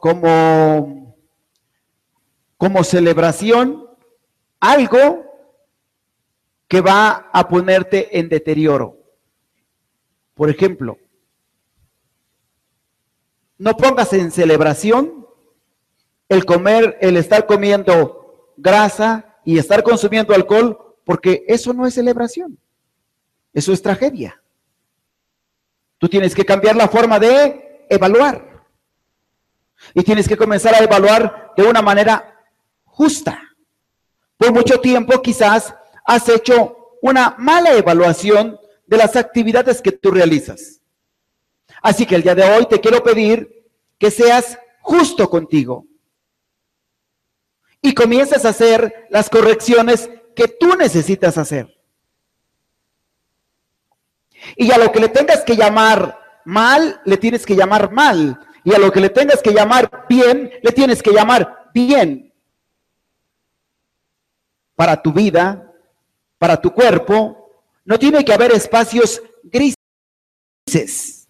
como, como celebración algo que va a ponerte en deterioro. Por ejemplo, no pongas en celebración el comer, el estar comiendo grasa y estar consumiendo alcohol, porque eso no es celebración. Eso es tragedia. Tú tienes que cambiar la forma de evaluar. Y tienes que comenzar a evaluar de una manera justa. Por mucho tiempo quizás has hecho una mala evaluación de las actividades que tú realizas. Así que el día de hoy te quiero pedir que seas justo contigo y comiences a hacer las correcciones que tú necesitas hacer. Y a lo que le tengas que llamar mal, le tienes que llamar mal. Y a lo que le tengas que llamar bien, le tienes que llamar bien. Para tu vida, para tu cuerpo, no tiene que haber espacios grises.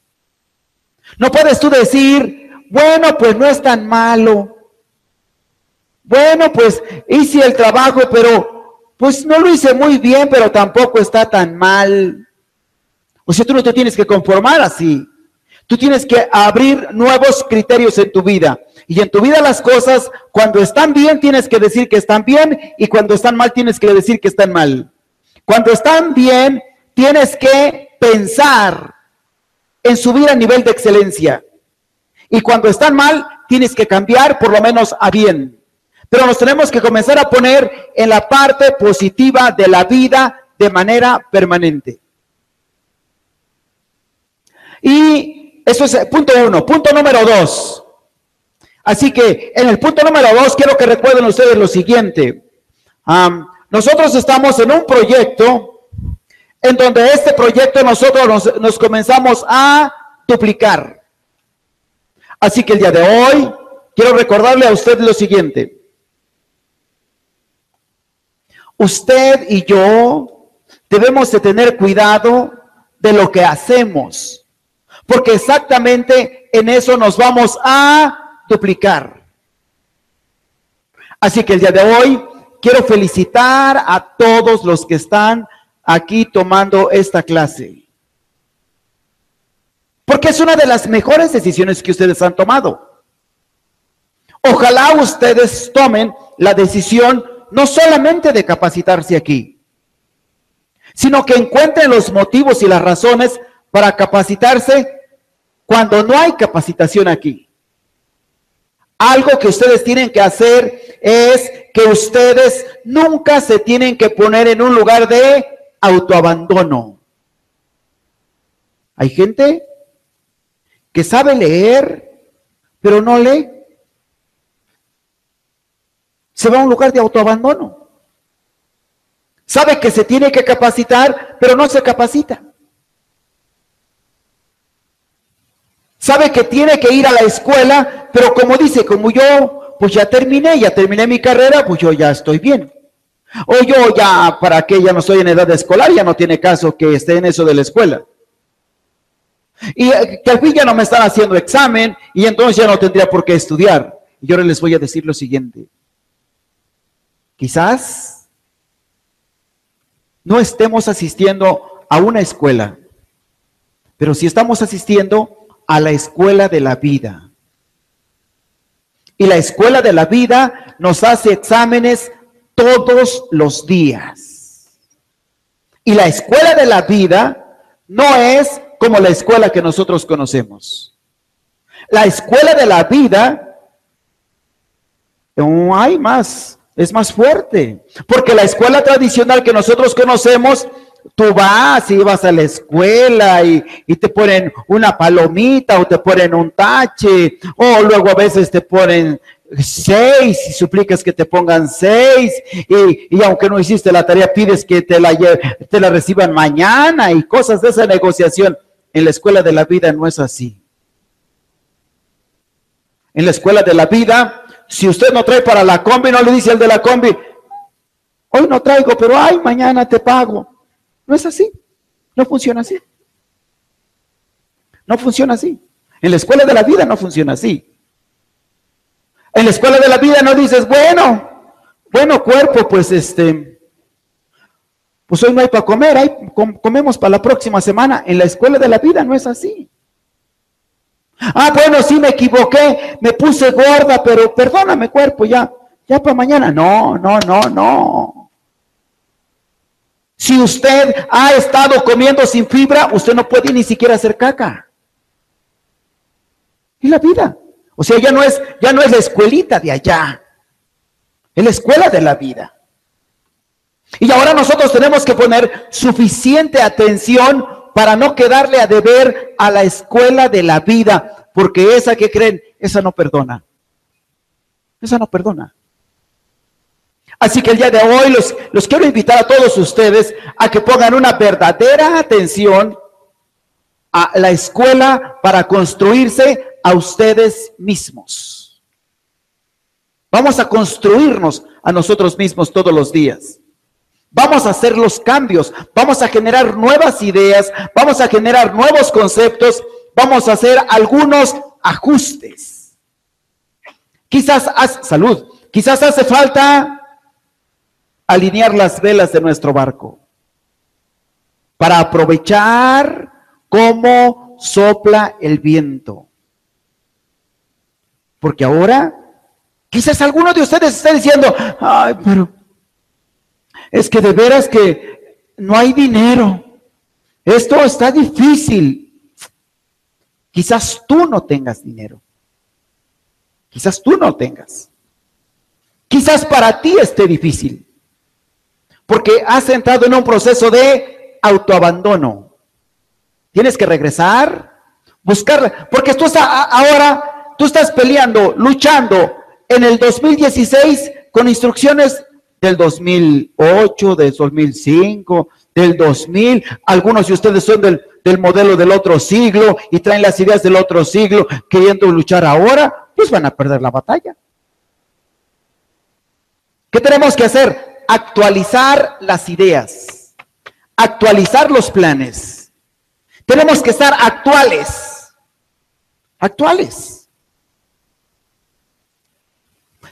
No puedes tú decir, bueno, pues no es tan malo. Bueno, pues hice el trabajo, pero pues no lo hice muy bien, pero tampoco está tan mal. O sea, tú no te tienes que conformar así. Tú tienes que abrir nuevos criterios en tu vida. Y en tu vida las cosas, cuando están bien, tienes que decir que están bien. Y cuando están mal, tienes que decir que están mal. Cuando están bien, tienes que pensar en subir a nivel de excelencia. Y cuando están mal, tienes que cambiar por lo menos a bien. Pero nos tenemos que comenzar a poner en la parte positiva de la vida de manera permanente. Y eso es punto uno. Punto número dos. Así que en el punto número dos quiero que recuerden ustedes lo siguiente. nosotros estamos en un proyecto en donde este proyecto nosotros nos, nos comenzamos a duplicar. Así que el día de hoy quiero recordarle a usted lo siguiente. Usted y yo debemos de tener cuidado de lo que hacemos porque exactamente en eso nos vamos a duplicar. Así que el día de hoy quiero felicitar a todos los que están aquí tomando esta clase. Porque es una de las mejores decisiones que ustedes han tomado. Ojalá ustedes tomen la decisión no solamente de capacitarse aquí, sino que encuentren los motivos y las razones para capacitarse cuando no hay capacitación aquí. Algo que ustedes tienen que hacer es que ustedes nunca se tienen que poner en un lugar de autoabandono. Hay gente que sabe leer, pero no lee. Se va a un lugar de autoabandono. Sabe que se tiene que capacitar, pero no se capacita. Sabe que tiene que ir a la escuela, pero como dice, como yo, pues ya terminé, ya terminé mi carrera, pues yo ya estoy bien. O yo ya, para que ya no estoy en edad escolar, ya no tiene caso que esté en eso de la escuela. Y eh, que al ya no me están haciendo examen y entonces ya no tendría por qué estudiar. Y ahora les voy a decir lo siguiente. Quizás no estemos asistiendo a una escuela, pero si estamos asistiendo a la escuela de la vida. Y la escuela de la vida nos hace exámenes todos los días. Y la escuela de la vida no es como la escuela que nosotros conocemos. La escuela de la vida no hay más, es más fuerte. Porque la escuela tradicional que nosotros conocemos tú vas y vas a la escuela y, te ponen una palomita o te ponen un tache, o luego a veces te ponen seis y suplicas que te pongan seis y, aunque no hiciste la tarea pides que te la, te la reciban mañana y cosas de esa negociación. En la escuela de la vida no es así. En la escuela de la vida, si usted no trae para la combi, no le dice al de la combi, hoy no traigo, pero ay, mañana te pago. No es así. No funciona así. No funciona así. En la escuela de la vida no funciona así. En la escuela de la vida no dices, bueno, bueno cuerpo, pues este, pues hoy no hay para comer, hay, comemos para la próxima semana. En la escuela de la vida no es así. Ah, bueno, sí me equivoqué, me puse gorda, pero perdóname cuerpo, ya, ya para mañana. No, no, no, no. Si usted ha estado comiendo sin fibra, usted no puede ni siquiera hacer caca. Y la vida. O sea, ya no es, ya no es la escuelita de allá. Es la escuela de la vida. Y ahora nosotros tenemos que poner suficiente atención para no quedarle a deber a la escuela de la vida, porque esa que creen, esa no perdona. Esa no perdona. Así que el día de hoy los, los quiero invitar a todos ustedes a que pongan una verdadera atención a la escuela para construirse a ustedes mismos. Vamos a construirnos a nosotros mismos todos los días. Vamos a hacer los cambios, vamos a generar nuevas ideas, vamos a generar nuevos conceptos, vamos a hacer algunos ajustes. Quizás, salud, quizás hace falta alinear las velas de nuestro barco para aprovechar cómo sopla el viento. Porque ahora, quizás alguno de ustedes esté diciendo, ay, pero es que de veras que no hay dinero. Esto está difícil. Quizás tú no tengas dinero. Quizás tú no tengas. Quizás para ti esté difícil. Porque has entrado en un proceso de autoabandono. Tienes que regresar, buscarla. Porque tú estás ahora, tú estás peleando, luchando en el 2016 con instrucciones del 2008, del 2005, del 2000. Algunos de ustedes son del, del modelo del otro siglo y traen las ideas del otro siglo queriendo luchar ahora, pues van a perder la batalla. ¿Qué tenemos que hacer? Actualizar las ideas, actualizar los planes. Tenemos que estar actuales, actuales.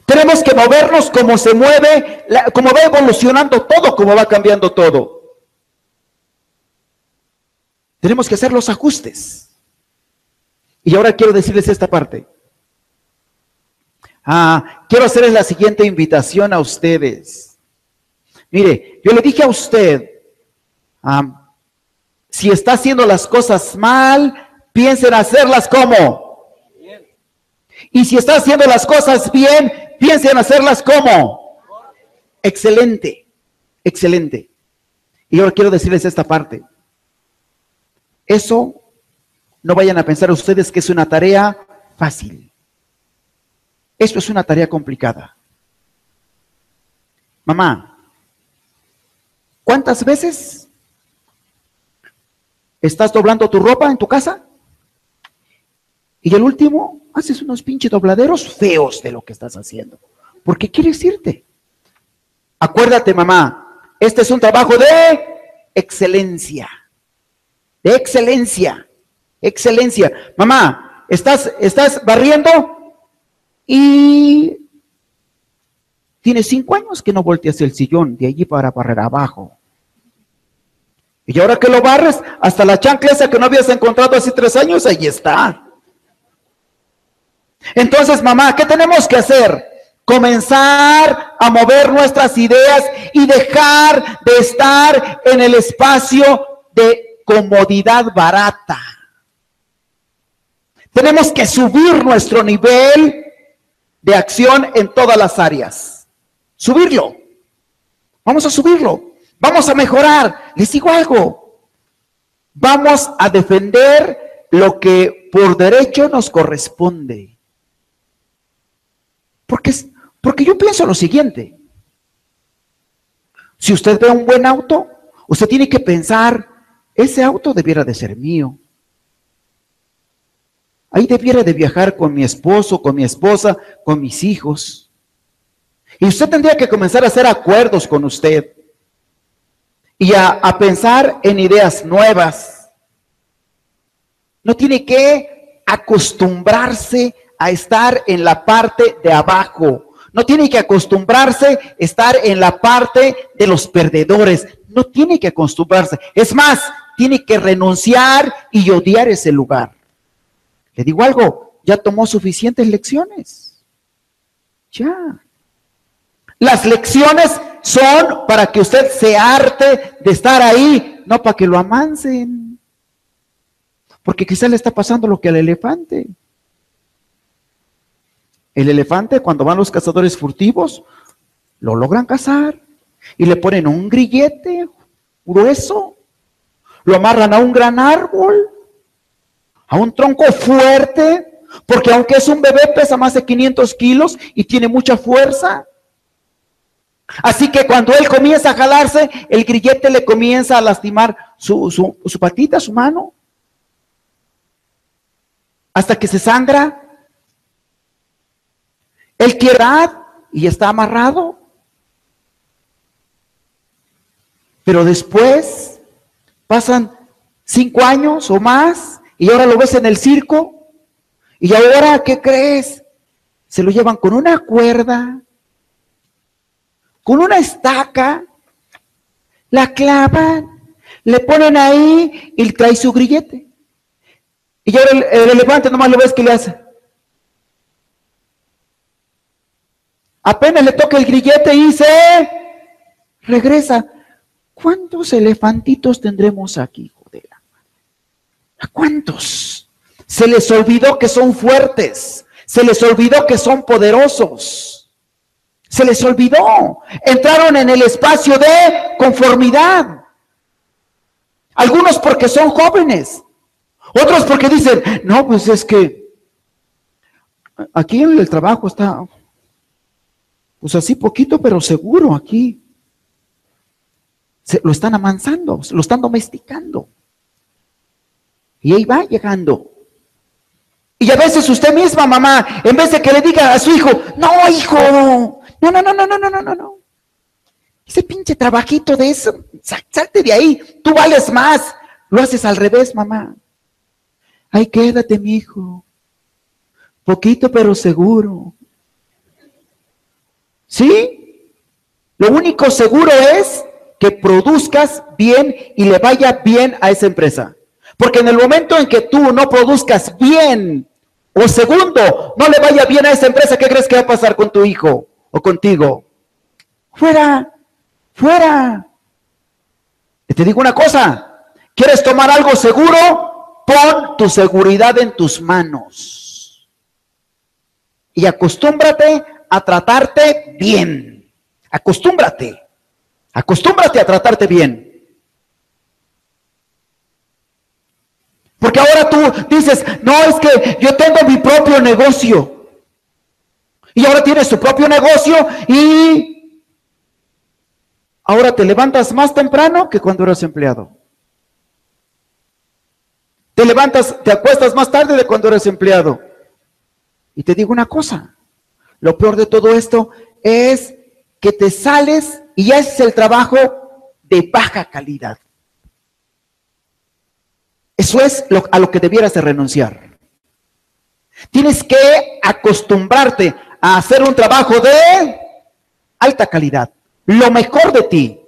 Tenemos que movernos como se mueve, como va evolucionando todo, como va cambiando todo. Tenemos que hacer los ajustes. Y ahora quiero decirles esta parte. Ah, quiero hacerles la siguiente invitación a ustedes. Mire, yo le dije a usted, si está haciendo las cosas mal, piensen hacerlas como. Y si está haciendo las cosas bien, piensen hacerlas como. Excelente, excelente. Y ahora quiero decirles esta parte. Eso no vayan a pensar ustedes que es una tarea fácil. Esto es una tarea complicada. Mamá, ¿cuántas veces estás doblando tu ropa en tu casa? Y el último, haces unos pinches dobladeros feos de lo que estás haciendo. ¿Por qué quieres irte? Acuérdate, mamá, este es un trabajo de excelencia. De excelencia. Excelencia. Mamá, estás, estás barriendo y tienes cinco años que no volteas el sillón de allí para barrer abajo. Y ahora que lo barres, hasta la chancla que no habías encontrado hace tres años, ahí está. Entonces, mamá, ¿qué tenemos que hacer? Comenzar a mover nuestras ideas y dejar de estar en el espacio de comodidad barata. Tenemos que subir nuestro nivel de acción en todas las áreas. Subirlo. Vamos a subirlo. Vamos a mejorar. Les digo algo. Vamos a defender lo que por derecho nos corresponde. Porque, porque yo pienso lo siguiente. Si usted ve un buen auto, usted tiene que pensar, ese auto debiera de ser mío. Ahí debiera de viajar con mi esposo, con mi esposa, con mis hijos. Y usted tendría que comenzar a hacer acuerdos con usted y a, pensar en ideas nuevas. No tiene que acostumbrarse a estar en la parte de abajo. No tiene que acostumbrarse a estar en la parte de los perdedores. No tiene que acostumbrarse. Es más, tiene que renunciar y odiar ese lugar. Le digo algo, ya tomó suficientes lecciones. Ya. Las lecciones son para que usted se arte de estar ahí, no para que lo amansen. Porque quizás le está pasando lo que al elefante. El elefante, cuando van los cazadores furtivos, lo logran cazar y le ponen un grillete grueso, lo amarran a un gran árbol, a un tronco fuerte, porque aunque es un bebé pesa más de 500 kilos y tiene mucha fuerza. Así que cuando él comienza a jalarse, el grillete le comienza a lastimar su, su patita, su mano, hasta que se sangra él quiere y está amarrado. Pero después pasan cinco años o más y ahora lo ves en el circo. Y ahora, ¿qué crees? Se lo llevan con una cuerda, con una estaca, la clavan, le ponen ahí y trae su grillete. Y ahora el, el elefante nomás lo ves que le hace. Apenas le toca el grillete y se regresa. ¿Cuántos elefantitos tendremos aquí, joder? ¿A cuántos? Se les olvidó que son fuertes. Se les olvidó que son poderosos. Se les olvidó. Entraron en el espacio de conformidad. Algunos porque son jóvenes. Otros porque dicen, no, pues es que aquí en el trabajo está pues así poquito, pero seguro aquí. Se, lo están amansando, lo están domesticando. Y ahí va llegando. Y a veces usted misma, mamá, en vez de que le diga a su hijo, no, hijo, no, no, no, no, no, no, no, no. Ese pinche trabajito de eso, salte de ahí, tú vales más. Lo haces al revés, mamá. Ay, quédate, mi hijo. Poquito, pero seguro. ¿Sí? Lo único seguro es que produzcas bien y le vaya bien a esa empresa. Porque en el momento en que tú no produzcas bien, o segundo, no le vaya bien a esa empresa, ¿qué crees que va a pasar con tu hijo o contigo? Fuera, fuera. Te digo una cosa, ¿quieres tomar algo seguro? Pon tu seguridad en tus manos. Y acostúmbrate a tratarte bien. Acostúmbrate. Acostúmbrate a tratarte bien. Porque ahora tú dices, no, es que yo tengo mi propio negocio. Y ahora tienes tu propio negocio y ahora te levantas más temprano que cuando eras empleado. Te levantas, te acuestas más tarde de cuando eres empleado. Y te digo una cosa, lo peor de todo esto es que te sales y ya es el trabajo de baja calidad. Eso es a lo que debieras de renunciar. Tienes que acostumbrarte a hacer un trabajo de alta calidad. Lo mejor de ti.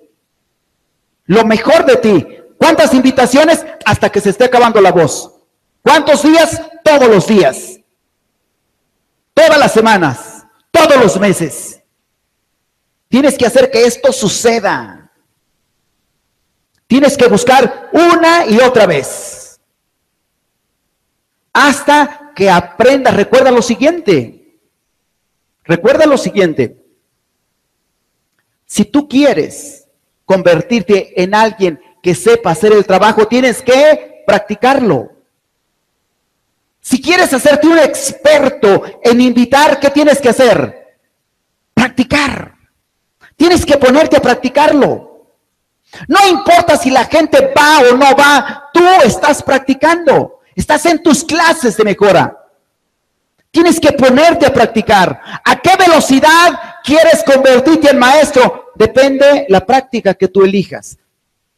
Lo mejor de ti. ¿Cuántas invitaciones hasta que se esté acabando la voz? ¿Cuántos días? Todos los días. Todas las semanas todos los meses. Tienes que hacer que esto suceda. Tienes que buscar una y otra vez. Hasta que aprendas. Recuerda lo siguiente. Recuerda lo siguiente. Si tú quieres convertirte en alguien que sepa hacer el trabajo, tienes que practicarlo. Si quieres hacerte un experto en invitar, ¿qué tienes que hacer? Practicar. Tienes que ponerte a practicarlo. No importa si la gente va o no va, tú estás practicando. Estás en tus clases de mejora. Tienes que ponerte a practicar. ¿A qué velocidad quieres convertirte en maestro? Depende la práctica que tú elijas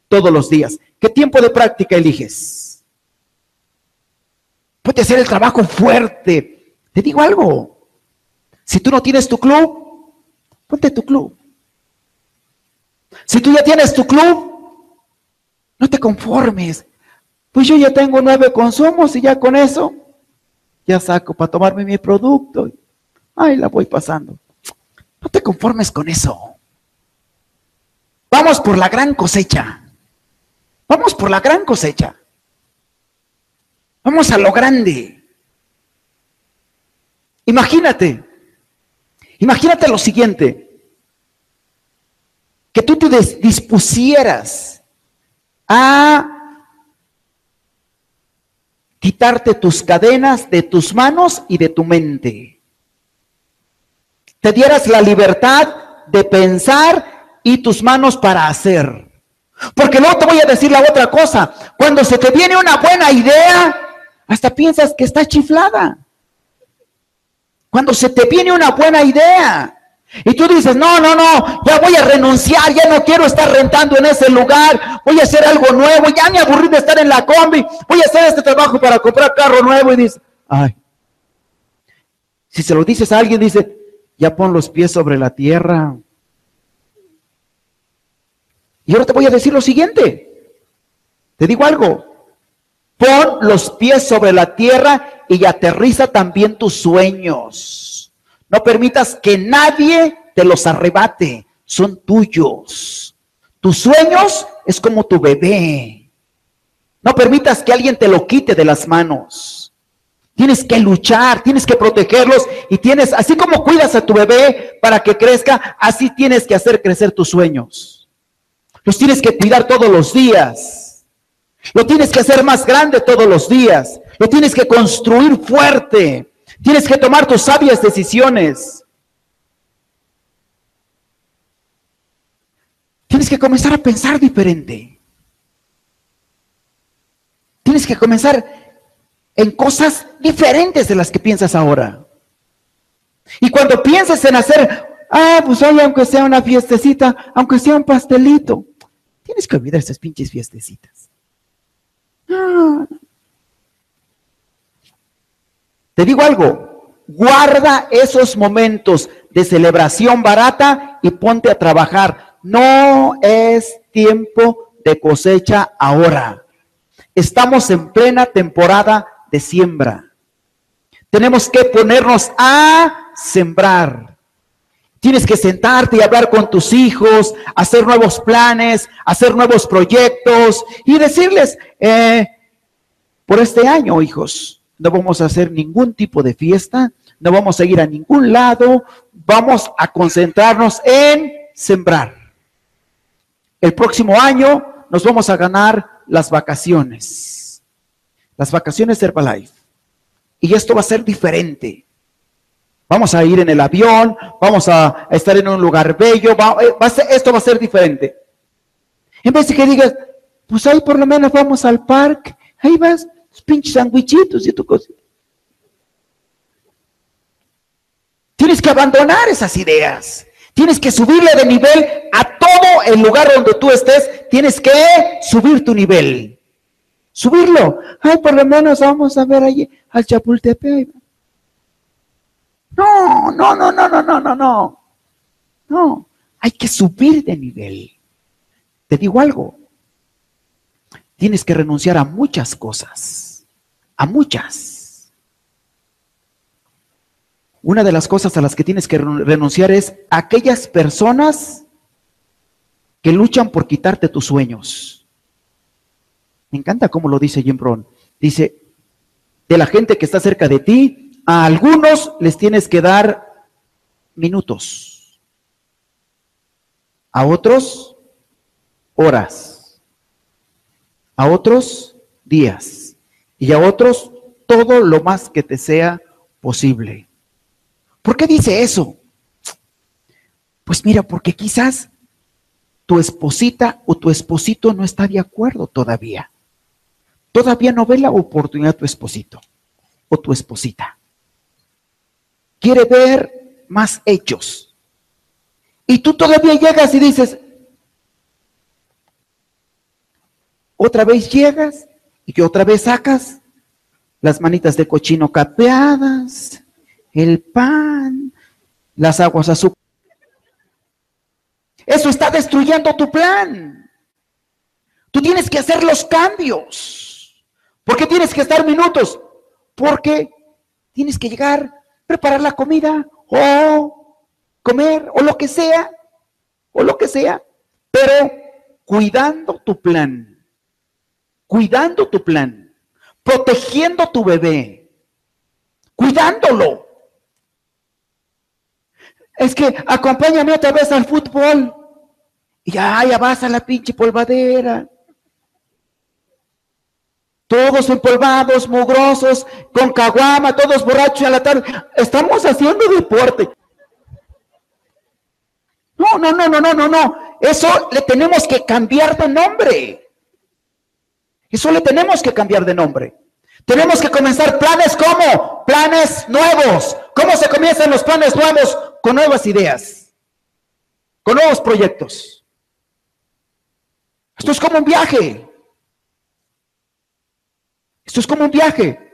todos los días. ¿Qué tiempo de práctica eliges? Puede hacer el trabajo fuerte, Te digo algo. Si tú no tienes tu club, ponte tu club. Si tú ya tienes tu club, no te conformes. Pues yo ya tengo nueve consumos y ya con eso ya saco para tomarme mi producto. Ay, la voy pasando. No te conformes con eso. Vamos por la gran cosecha. Vamos por la gran cosecha. Vamos a lo grande. Imagínate, imagínate lo siguiente, que tú te dispusieras a quitarte tus cadenas de tus manos y de tu mente. Te dieras la libertad de pensar y tus manos para hacer. Porque luego te voy a decir la otra cosa. Cuando se te viene una buena idea, hasta piensas que está chiflada. Cuando se te viene una buena idea. Y tú dices, no, no, no, ya voy a renunciar, ya no quiero estar rentando en ese lugar, voy a hacer algo nuevo, ya me aburrí de estar en la combi, voy a hacer este trabajo para comprar carro nuevo y dices, ay, si se lo dices a alguien, dice, ya pon los pies sobre la tierra. Y ahora te voy a decir lo siguiente, te digo algo, pon los pies sobre la tierra y aterriza también tus sueños. No permitas que nadie te los arrebate, son tuyos. Tus sueños es como tu bebé. No permitas que alguien te lo quite de las manos. Tienes que luchar, tienes que protegerlos y tienes, así como cuidas a tu bebé para que crezca, así tienes que hacer crecer tus sueños. Los tienes que cuidar todos los días. Lo tienes que hacer más grande todos los días. Lo tienes que construir fuerte. Tienes que tomar tus sabias decisiones. Tienes que comenzar a pensar diferente. Tienes que comenzar en cosas diferentes de las que piensas ahora. Y cuando pienses en hacer, ah, pues hoy aunque sea una fiestecita, aunque sea un pastelito, tienes que olvidar esas pinches fiestecitas. Ah, te digo algo, guarda esos momentos de celebración barata y ponte a trabajar. No es tiempo de cosecha ahora. Estamos en plena temporada de siembra. Tenemos que ponernos a sembrar. Tienes que sentarte y hablar con tus hijos, hacer nuevos planes, hacer nuevos proyectos y decirles, eh, por este año, hijos, no vamos a hacer ningún tipo de fiesta, no vamos a ir a ningún lado, vamos a concentrarnos en sembrar. El próximo año nos vamos a ganar las vacaciones, las vacaciones de Herbalife. Y esto va a ser diferente. Vamos a ir en el avión, vamos a estar en un lugar bello, eh, esto va a ser diferente. En vez de que digas, pues ahí por lo menos vamos al parque, ahí vas, pinches sandwichitos y tu cosa. Tienes que abandonar esas ideas. Tienes que subirle de nivel a todo el lugar donde tú estés. Tienes que subir tu nivel. Subirlo. Ay, por lo menos vamos a ver allí al Chapultepec. No, no, no, no, no, no, no, no. No, hay que subir de nivel. Te digo algo. Tienes que renunciar a muchas cosas a muchas. Una de las cosas a las que tienes que renunciar es a aquellas personas que luchan por quitarte tus sueños. Me encanta cómo lo dice Jim Brown. Dice, de la gente que está cerca de ti, a algunos les tienes que dar minutos, a otros horas, a otros días y a otros todo lo más que te sea posible. ¿Por qué dice eso? Pues mira, porque quizás tu esposita o tu esposito no está de acuerdo todavía. Todavía no ve la oportunidad tu esposito o tu esposita. Quiere ver más hechos. Y tú todavía llegas y dices, otra vez llegas y que otra vez sacas las manitas de cochino capeadas el pan, las aguas azúcar. Eso está destruyendo tu plan. Tú tienes que hacer los cambios. ¿Por qué tienes que estar minutos? Porque tienes que llegar, preparar la comida o comer o lo que sea, o lo que sea, pero cuidando tu plan, cuidando tu plan, protegiendo tu bebé, cuidándolo. Es que acompáñame otra vez al fútbol. Y ya, vas a la pinche polvadera. Todos empolvados, mugrosos, con caguama, todos borrachos a la tarde. Estamos haciendo deporte. No, no, no, no, no, no, no. Eso le tenemos que cambiar de nombre. Eso le tenemos que cambiar de nombre. Tenemos que comenzar planes como planes nuevos. ¿Cómo se comienzan los planes nuevos? Con nuevas ideas, con nuevos proyectos. Esto es como un viaje. Esto es como un viaje.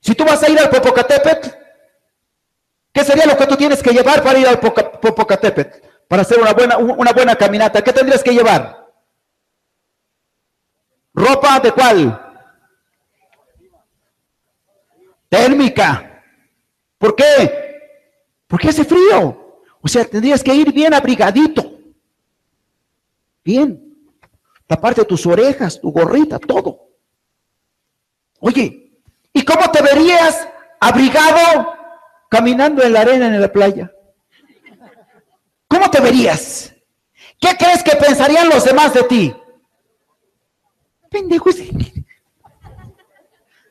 Si tú vas a ir al Popocatépetl, ¿qué sería lo que tú tienes que llevar para ir al Popocatépetl? Para hacer una buena, una buena caminata, ¿qué tendrías que llevar? ¿Ropa de cuál? Térmica. ¿Por qué? Porque hace frío. O sea, tendrías que ir bien abrigadito. Bien. Taparte tus orejas, tu gorrita, todo. Oye, ¿y cómo te verías abrigado caminando en la arena en la playa? ¿Cómo te verías? ¿Qué crees que pensarían los demás de ti? Pendejo.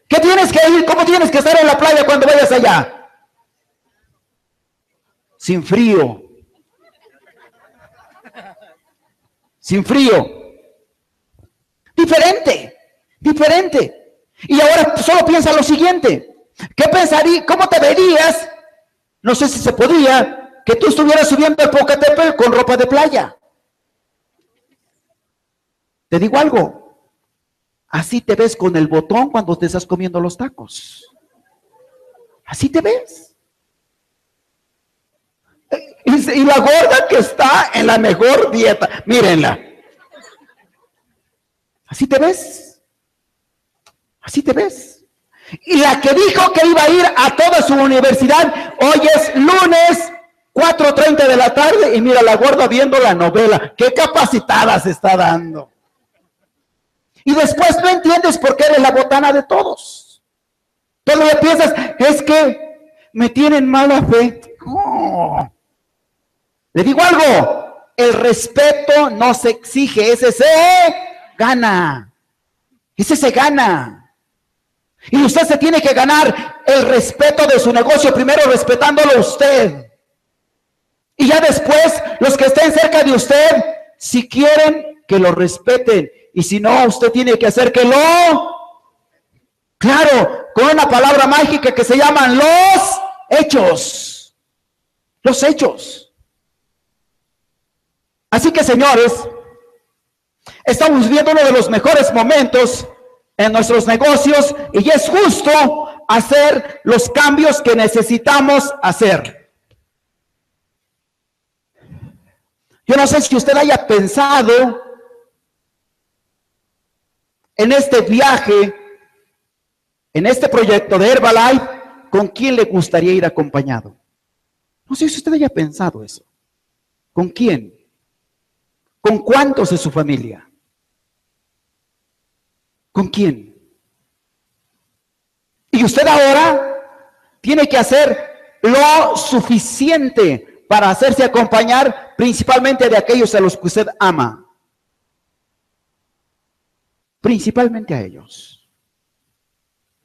¿Qué tienes que ir? ¿Cómo tienes que estar en la playa cuando vayas allá? Sin frío. Sin frío. Diferente. Diferente. Y ahora solo piensa lo siguiente. ¿Qué pensaría? ¿Cómo te verías? No sé si se podía que tú estuvieras subiendo el Pocatépetl con ropa de playa. Te digo algo, así te ves con el botón cuando te estás comiendo los tacos. Así te ves. Y la gorda que está en la mejor dieta, mírenla. Así te ves. Así te ves. Y la que dijo que iba a ir a toda su universidad, hoy es lunes 4.30 de la tarde y mira la gorda viendo la novela. Qué capacitada se está dando. Y después no entiendes por qué eres la botana de todos. Todavía piensas, es que me tienen mala fe. Le digo algo, el respeto no se exige, ese se gana. Ese se gana. Y usted se tiene que ganar el respeto de su negocio, primero respetándolo usted. Y ya después, los que estén cerca de usted, si quieren, que lo respeten. Y si no, usted tiene que hacer que lo... Claro, con una palabra mágica que se llaman los hechos. Los hechos. Así que, señores, estamos viendo uno de los mejores momentos en nuestros negocios y es justo hacer los cambios que necesitamos hacer. Yo no sé si usted haya pensado en este viaje, en este proyecto de Herbalife, con quién le gustaría ir acompañado. No sé si usted haya pensado eso. ¿Con quién? ¿Con cuántos de su familia? ¿Con quién? Y usted ahora tiene que hacer lo suficiente para hacerse acompañar principalmente de aquellos a los que usted ama. Principalmente a ellos.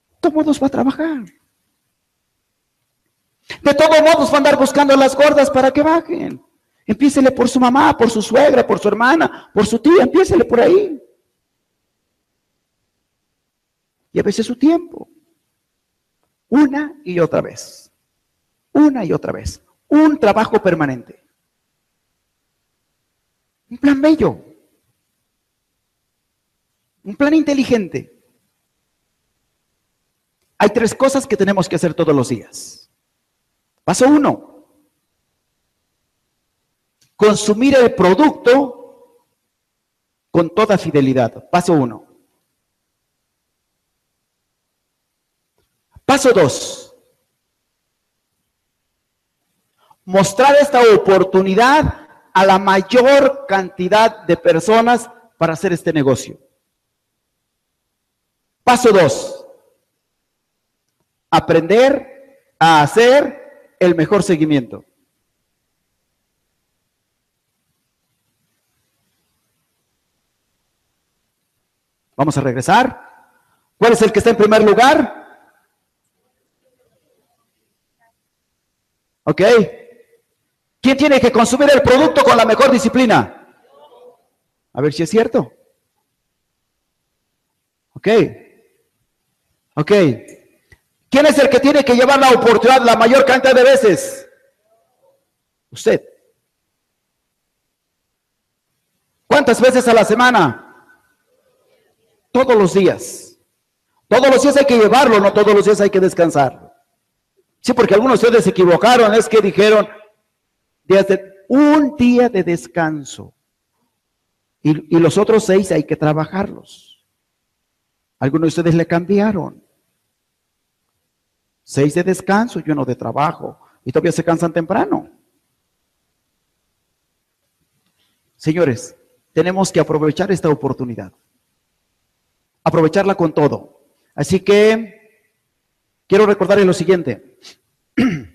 De todos modos va a trabajar. De todos modos va a andar buscando a las gordas para que bajen. Empiésele por su mamá, por su suegra, por su hermana, por su tía, empiésele por ahí. Y a veces su tiempo. Una y otra vez. Una y otra vez un trabajo permanente. Un plan bello. Un plan inteligente. Hay tres cosas que tenemos que hacer todos los días. Paso uno, consumir el producto con toda fidelidad. Paso uno. Paso dos, mostrar esta oportunidad a la mayor cantidad de personas para hacer este negocio. Paso dos, aprender a hacer el mejor seguimiento. Vamos a regresar. ¿Cuál es el que está en primer lugar? ¿Ok? ¿Quién tiene que consumir el producto con la mejor disciplina? A ver si es cierto. Ok. Ok. ¿Quién es el que tiene que llevar la oportunidad la mayor cantidad de veces? Usted. ¿Cuántas veces a la semana? Todos los días. Todos los días hay que llevarlo, no todos los días hay que descansar. Sí, porque algunos de ustedes se equivocaron, es que dijeron, desde un día de descanso. Y, y, los otros seis hay que trabajarlos. Algunos de ustedes le cambiaron. Seis de descanso y uno de trabajo. Y todavía se cansan temprano. Señores, tenemos que aprovechar esta oportunidad. Aprovecharla con todo. Así que quiero recordarles lo siguiente.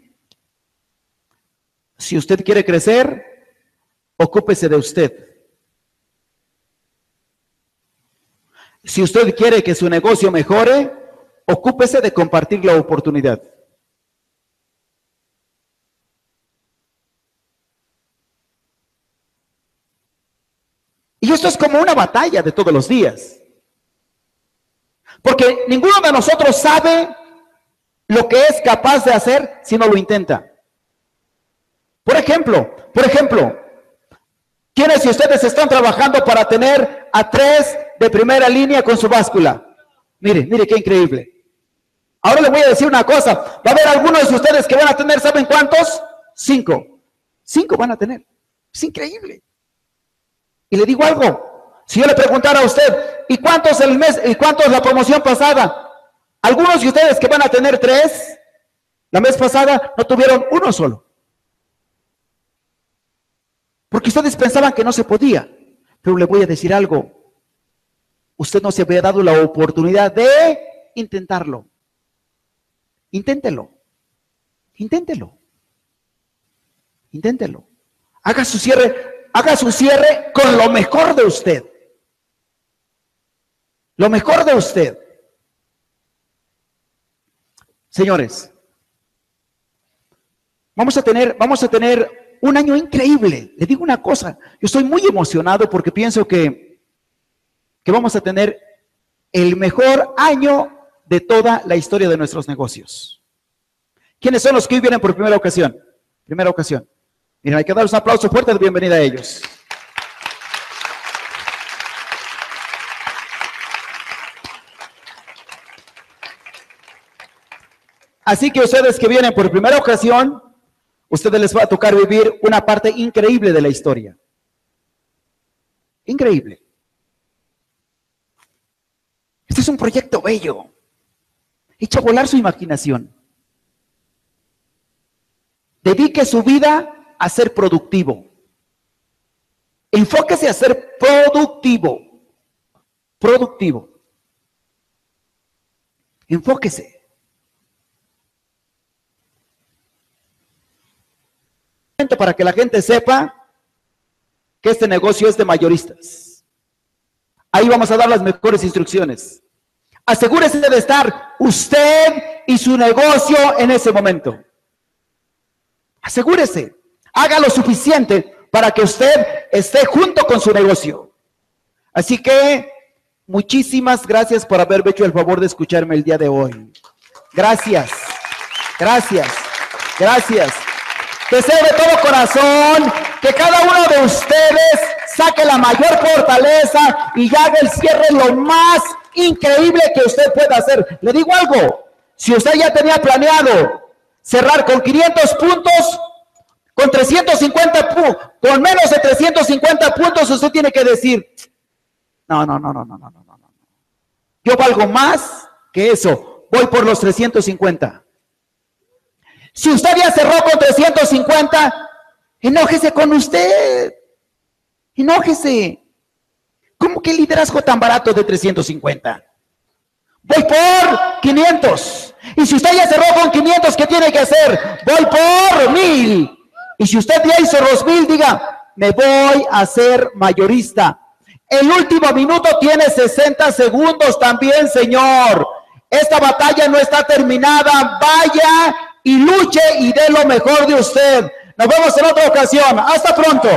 Si usted quiere crecer, ocúpese de usted. Si usted quiere que su negocio mejore, ocúpese de compartir la oportunidad. Y esto es como una batalla de todos los días. Porque ninguno de nosotros sabe lo que es capaz de hacer si no lo intenta. Por ejemplo, por ejemplo, ¿quiénes de ustedes están trabajando para tener a tres de primera línea con su báscula? Mire, mire qué increíble. Ahora le voy a decir una cosa. Va a haber algunos de ustedes que van a tener, ¿saben cuántos? Cinco. Cinco van a tener. Es increíble. Y le digo algo. Si yo le preguntara a usted, ¿y cuántos el mes, y cuántos la promoción pasada? Algunos de ustedes que van a tener tres, la mes pasada no tuvieron uno solo. Porque ustedes pensaban que no se podía. Pero le voy a decir algo. Usted no se había dado la oportunidad de intentarlo. Inténtelo. Inténtelo. Inténtelo. Haga su cierre, haga su cierre con lo mejor de usted. Lo mejor de usted. Señores, vamos a tener, vamos a tener un año increíble. Le digo una cosa, yo estoy muy emocionado porque pienso que, que vamos a tener el mejor año de toda la historia de nuestros negocios. ¿Quiénes son los que vienen por primera ocasión? Primera ocasión. Miren, hay que darles un aplauso fuerte de bienvenida a ellos. Así que ustedes que vienen por primera ocasión, ustedes les va a tocar vivir una parte increíble de la historia. Increíble. Este es un proyecto bello. Echa a volar su imaginación. Dedique su vida a ser productivo. Enfóquese a ser productivo. Productivo. Enfóquese. para que la gente sepa que este negocio es de mayoristas. Ahí vamos a dar las mejores instrucciones. Asegúrese de estar usted y su negocio en ese momento. Asegúrese. Haga lo suficiente para que usted esté junto con su negocio. Así que muchísimas gracias por haberme hecho el favor de escucharme el día de hoy. Gracias. Gracias. Gracias. Deseo de todo corazón que cada uno de ustedes saque la mayor fortaleza y haga el cierre lo más increíble que usted pueda hacer. Le digo algo, si usted ya tenía planeado cerrar con 500 puntos, con 350 puntos, con menos de 350 puntos, usted tiene que decir, no, no, no, no, no, no, no, no. Yo valgo más que eso. Voy por los 350. Si usted ya cerró con 350, enójese con usted. Enójese. ¿Cómo que liderazgo tan barato de 350? Voy por 500. Y si usted ya cerró con 500, ¿qué tiene que hacer? Voy por 1000. Y si usted ya hizo los mil, diga, me voy a ser mayorista. El último minuto tiene 60 segundos también, Señor. Esta batalla no está terminada. Vaya y luche y dé lo mejor de usted. Nos vemos en otra ocasión. Hasta pronto.